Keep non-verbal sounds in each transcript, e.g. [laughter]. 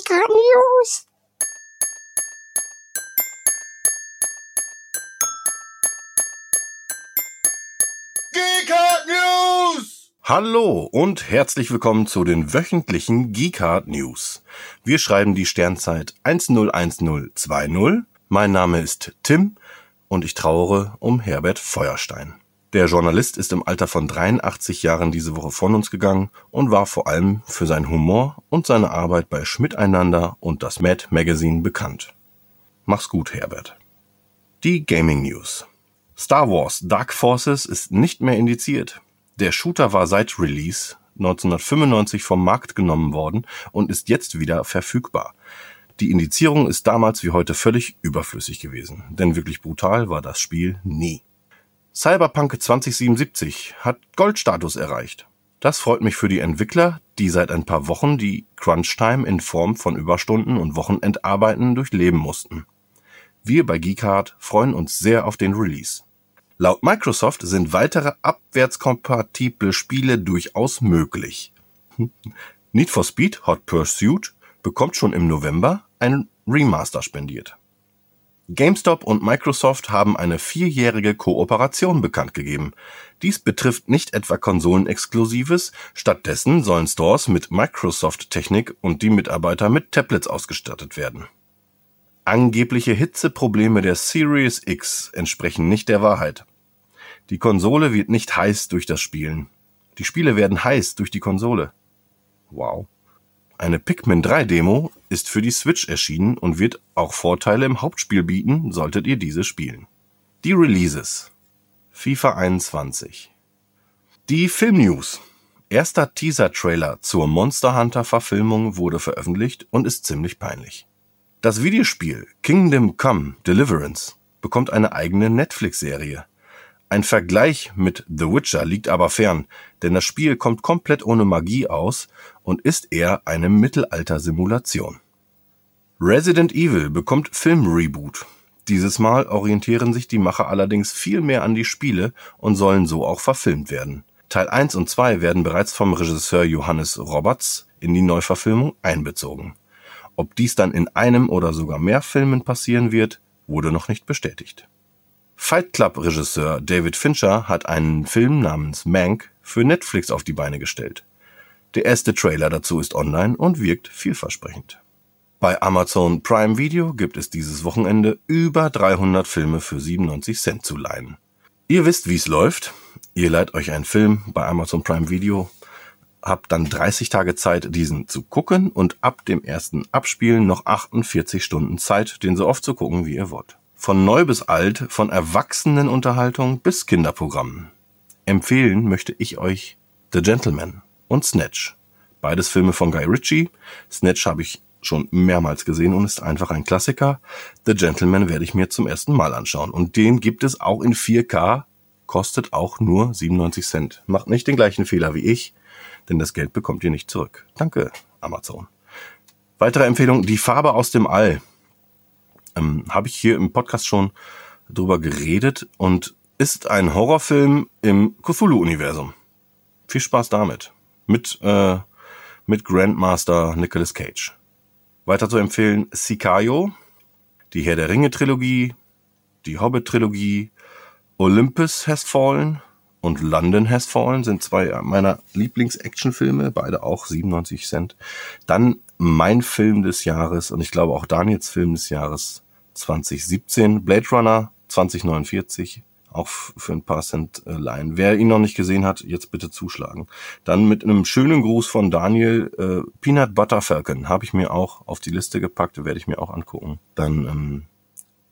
Geeker News. Geekart News! Hallo und herzlich willkommen zu den wöchentlichen Geekart News. Wir schreiben die Sternzeit 101020. Mein Name ist Tim und ich trauere um Herbert Feuerstein. Der Journalist ist im Alter von 83 Jahren diese Woche von uns gegangen und war vor allem für seinen Humor und seine Arbeit bei Schmiteinander und das Mad Magazine bekannt. Mach's gut, Herbert. Die Gaming News. Star Wars Dark Forces ist nicht mehr indiziert. Der Shooter war seit Release 1995 vom Markt genommen worden und ist jetzt wieder verfügbar. Die Indizierung ist damals wie heute völlig überflüssig gewesen, denn wirklich brutal war das Spiel nie. Cyberpunk 2077 hat Goldstatus erreicht. Das freut mich für die Entwickler, die seit ein paar Wochen die Crunch-Time in Form von Überstunden und Wochenendarbeiten durchleben mussten. Wir bei Geekart freuen uns sehr auf den Release. Laut Microsoft sind weitere abwärtskompatible Spiele durchaus möglich. [laughs] Need for Speed Hot Pursuit bekommt schon im November ein Remaster spendiert. GameStop und Microsoft haben eine vierjährige Kooperation bekannt gegeben. Dies betrifft nicht etwa Konsolenexklusives, stattdessen sollen Stores mit Microsoft-Technik und die Mitarbeiter mit Tablets ausgestattet werden. Angebliche Hitzeprobleme der Series X entsprechen nicht der Wahrheit. Die Konsole wird nicht heiß durch das Spielen. Die Spiele werden heiß durch die Konsole. Wow. Eine Pikmin 3 Demo ist für die Switch erschienen und wird auch Vorteile im Hauptspiel bieten, solltet ihr diese spielen. Die Releases. FIFA 21. Die Filmnews. Erster Teaser-Trailer zur Monster Hunter Verfilmung wurde veröffentlicht und ist ziemlich peinlich. Das Videospiel Kingdom Come Deliverance bekommt eine eigene Netflix-Serie. Ein Vergleich mit The Witcher liegt aber fern, denn das Spiel kommt komplett ohne Magie aus und ist eher eine Mittelalter-Simulation. Resident Evil bekommt Film-Reboot. Dieses Mal orientieren sich die Macher allerdings viel mehr an die Spiele und sollen so auch verfilmt werden. Teil 1 und 2 werden bereits vom Regisseur Johannes Roberts in die Neuverfilmung einbezogen. Ob dies dann in einem oder sogar mehr Filmen passieren wird, wurde noch nicht bestätigt. Fight Club-Regisseur David Fincher hat einen Film namens Mank für Netflix auf die Beine gestellt. Der erste Trailer dazu ist online und wirkt vielversprechend. Bei Amazon Prime Video gibt es dieses Wochenende über 300 Filme für 97 Cent zu leihen. Ihr wisst, wie es läuft. Ihr leiht euch einen Film bei Amazon Prime Video, habt dann 30 Tage Zeit, diesen zu gucken und ab dem ersten Abspielen noch 48 Stunden Zeit, den so oft zu gucken, wie ihr wollt. Von neu bis alt, von Erwachsenenunterhaltung bis Kinderprogrammen. Empfehlen möchte ich euch The Gentleman und Snatch. Beides Filme von Guy Ritchie. Snatch habe ich schon mehrmals gesehen und ist einfach ein Klassiker. The Gentleman werde ich mir zum ersten Mal anschauen. Und den gibt es auch in 4K, kostet auch nur 97 Cent. Macht nicht den gleichen Fehler wie ich, denn das Geld bekommt ihr nicht zurück. Danke, Amazon. Weitere Empfehlung, Die Farbe aus dem All ähm, habe ich hier im Podcast schon drüber geredet und ist ein Horrorfilm im Cthulhu-Universum. Viel Spaß damit. Mit, äh, mit Grandmaster Nicolas Cage. Weiter zu empfehlen Sicario, die Herr der Ringe Trilogie, die Hobbit Trilogie, Olympus Has Fallen und London Has Fallen sind zwei meiner Lieblings-Actionfilme, beide auch 97 Cent. Dann mein Film des Jahres und ich glaube auch Daniels Film des Jahres 2017, Blade Runner 2049, auch für ein paar Cent äh, leihen. Wer ihn noch nicht gesehen hat, jetzt bitte zuschlagen. Dann mit einem schönen Gruß von Daniel, äh, Peanut Butter Falcon habe ich mir auch auf die Liste gepackt, werde ich mir auch angucken. Dann ähm,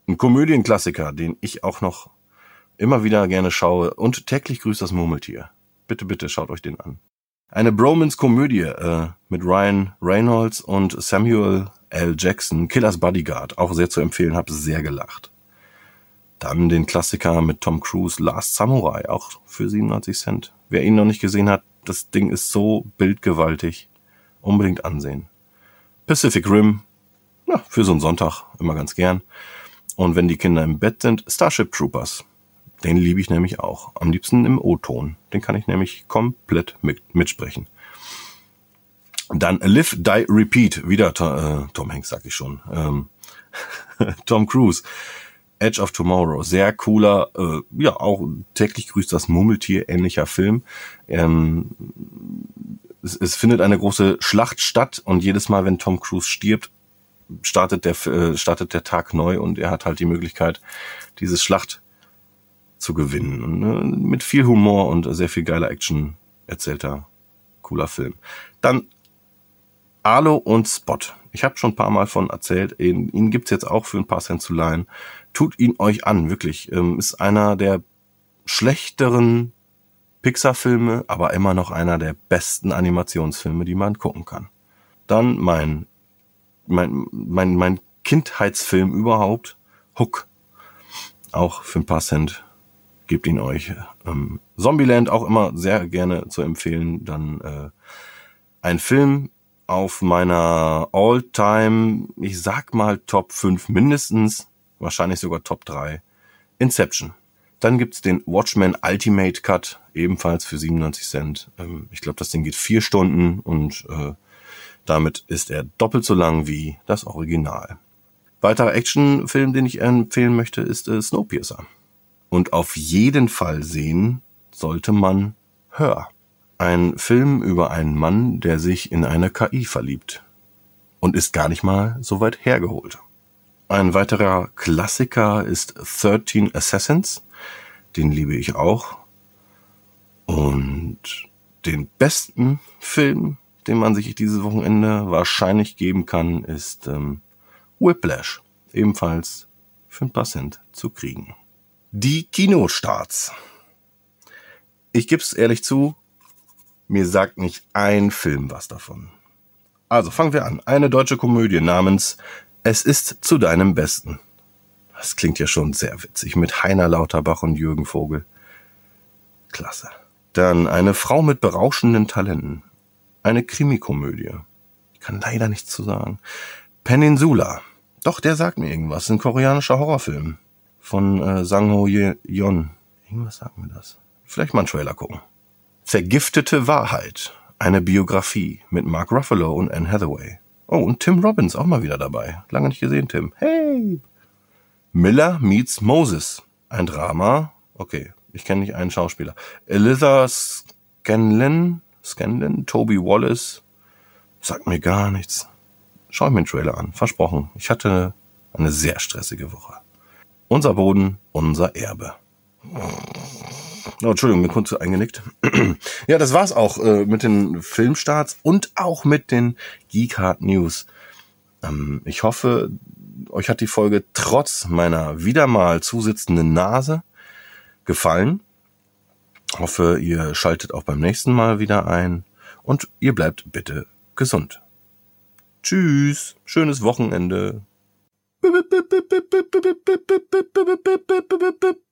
ein Komödienklassiker, den ich auch noch immer wieder gerne schaue und täglich grüßt das Murmeltier. Bitte, bitte schaut euch den an. Eine Bromance-Komödie äh, mit Ryan Reynolds und Samuel L. Jackson, Killers Bodyguard, auch sehr zu empfehlen, habe sehr gelacht. Dann den Klassiker mit Tom Cruise, Last Samurai, auch für 97 Cent. Wer ihn noch nicht gesehen hat, das Ding ist so bildgewaltig. Unbedingt ansehen. Pacific Rim, ja, für so einen Sonntag immer ganz gern. Und wenn die Kinder im Bett sind, Starship Troopers. Den liebe ich nämlich auch. Am liebsten im O-Ton. Den kann ich nämlich komplett mit, mitsprechen. Dann Live, Die, Repeat. Wieder äh, Tom Hanks, sag ich schon. Ähm, [laughs] Tom Cruise. Edge of Tomorrow. Sehr cooler, äh, ja, auch täglich grüßt das Murmeltier, ähnlicher Film. Ähm, es, es findet eine große Schlacht statt und jedes Mal, wenn Tom Cruise stirbt, startet der, äh, startet der Tag neu und er hat halt die Möglichkeit, diese Schlacht zu gewinnen. Und, äh, mit viel Humor und sehr viel geiler Action erzählter, cooler Film. Dann Arlo und Spot. Ich habe schon ein paar Mal von erzählt. Ihn, ihn gibt's jetzt auch für ein paar Cent zu leihen. Tut ihn euch an, wirklich. Ähm, ist einer der schlechteren Pixar-Filme, aber immer noch einer der besten Animationsfilme, die man gucken kann. Dann mein, mein, mein, mein Kindheitsfilm überhaupt, Hook. Auch für ein paar Cent. Gebt ihn euch. Ähm, Zombieland auch immer sehr gerne zu empfehlen. Dann äh, ein Film auf meiner All-Time, ich sag mal Top 5 mindestens, wahrscheinlich sogar Top 3. Inception. Dann gibt's den Watchmen Ultimate Cut, ebenfalls für 97 Cent. Ähm, ich glaube, das Ding geht vier Stunden und äh, damit ist er doppelt so lang wie das Original. Weiterer Actionfilm, den ich empfehlen möchte, ist äh, Snowpiercer. Und auf jeden Fall sehen sollte man Hör. Ein Film über einen Mann, der sich in eine KI verliebt. Und ist gar nicht mal so weit hergeholt. Ein weiterer Klassiker ist 13 Assassins den liebe ich auch. Und den besten Film, den man sich dieses Wochenende wahrscheinlich geben kann, ist ähm, Whiplash. Ebenfalls für ein paar Cent zu kriegen. Die Kinostarts. Ich gib's ehrlich zu, mir sagt nicht ein Film was davon. Also fangen wir an. Eine deutsche Komödie namens Es ist zu deinem Besten. Das klingt ja schon sehr witzig mit Heiner Lauterbach und Jürgen Vogel. Klasse. Dann eine Frau mit berauschenden Talenten. Eine Krimikomödie. Ich kann leider nichts zu sagen. Peninsula. Doch, der sagt mir irgendwas. Ein koreanischer Horrorfilm. Von äh, Sang Ho Yeon. Irgendwas sagt mir das. Vielleicht mal einen Trailer gucken. Vergiftete Wahrheit. Eine Biografie mit Mark Ruffalo und Anne Hathaway. Oh, und Tim Robbins auch mal wieder dabei. Lange nicht gesehen, Tim. Hey! Miller meets Moses. Ein Drama. Okay, ich kenne nicht einen Schauspieler. Elitha Scanlon, Scanlon, Toby Wallace. Sagt mir gar nichts. Schau ich mir den Trailer an. Versprochen. Ich hatte eine sehr stressige Woche. Unser Boden, unser Erbe. Oh, Entschuldigung, bin kurz eingenickt. [clears throat] ja, das war's auch äh, mit den Filmstarts und auch mit den Geekhard News. Ähm, ich hoffe, euch hat die Folge trotz meiner wieder mal zusitzenden Nase gefallen. Hoffe, ihr schaltet auch beim nächsten Mal wieder ein und ihr bleibt bitte gesund. Tschüss, schönes Wochenende. ブブブブブブブブブブブブブブ